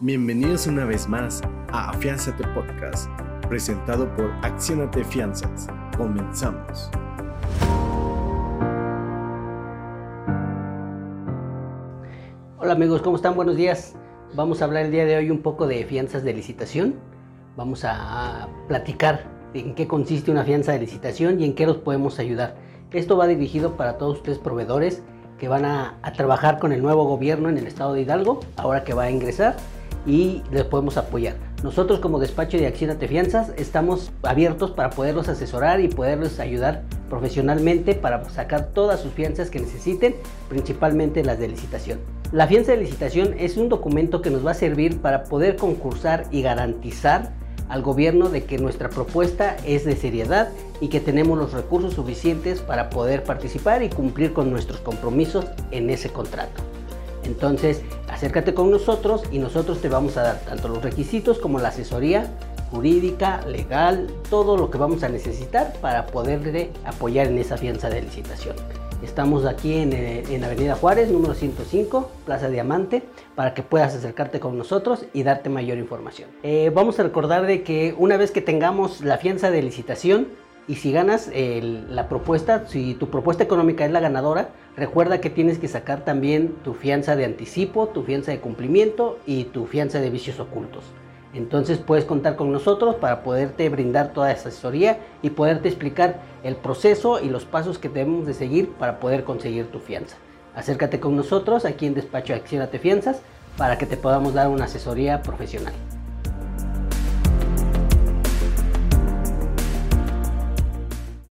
Bienvenidos una vez más a Afianzate Podcast, presentado por Accionate Fianzas. Comenzamos. Hola amigos, ¿cómo están? Buenos días. Vamos a hablar el día de hoy un poco de fianzas de licitación. Vamos a platicar en qué consiste una fianza de licitación y en qué los podemos ayudar. Esto va dirigido para todos ustedes proveedores que van a, trabajar con el nuevo gobierno en el estado de Hidalgo, ahora que va a ingresar, y les podemos apoyar. Nosotros como despacho de Acción de Fianzas estamos abiertos para poderlos asesorar y poderlos ayudar profesionalmente para sacar todas sus fianzas que necesiten, principalmente las de licitación. La fianza de licitación es un documento que nos va a servir para poder concursar y garantizar al gobierno de que nuestra propuesta es de seriedad y que tenemos los recursos suficientes para poder participar y cumplir con nuestros compromisos en ese contrato. Entonces, acércate con nosotros y nosotros te vamos a dar tanto los requisitos como la asesoría jurídica, legal, todo lo que vamos a necesitar para poderle apoyar en esa fianza de licitación. Estamos aquí eh, en, Avenida Juárez, número 105, Plaza Diamante, para que puedas acercarte con nosotros y darte mayor información. Eh, vamos a recordar de que una vez que tengamos la fianza de licitación y si ganas la propuesta, si tu propuesta económica es la ganadora, recuerda que tienes que sacar también tu fianza de anticipo, tu fianza de cumplimiento y tu fianza de vicios ocultos. Entonces puedes contar con nosotros para poderte brindar toda esa asesoría y poderte explicar el proceso y los pasos que debemos de seguir para poder conseguir tu fianza. Acércate con nosotros aquí en Despacho Accionate Fianzas para que te podamos dar una asesoría profesional.